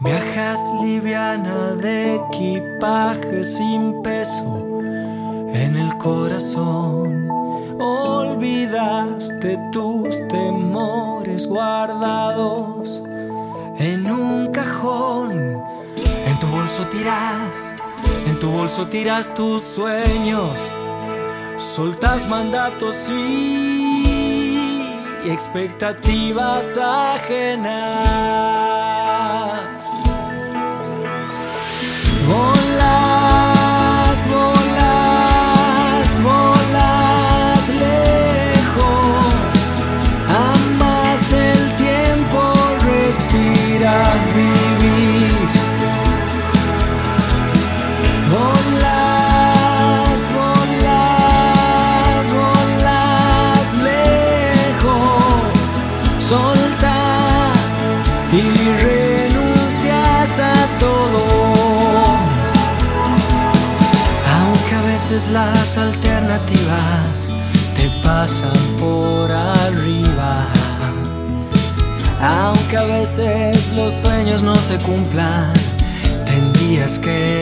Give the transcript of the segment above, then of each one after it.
Viajas liviana de equipaje sin peso en el corazón. Olvidaste tus temores guardados en un cajón. En tu bolso tiras, en tu bolso tiras tus sueños. Soltas mandatos y expectativas ajenas. Y renuncias a todo. Aunque a veces las alternativas te pasan por arriba. Aunque a veces los sueños no se cumplan, tendrías que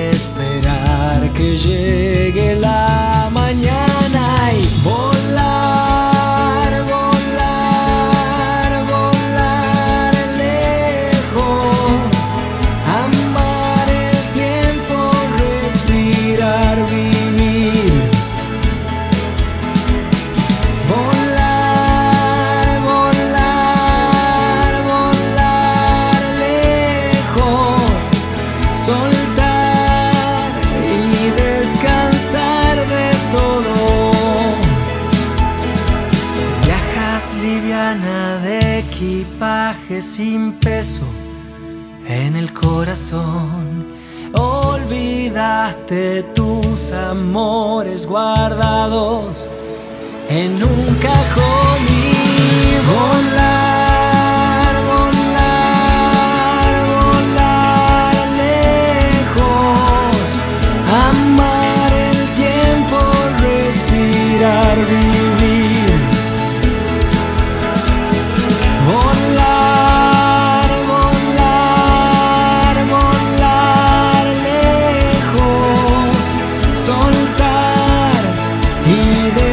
de equipaje sin peso en el corazón. Olvidaste tus amores guardados en un cajón. cantar y de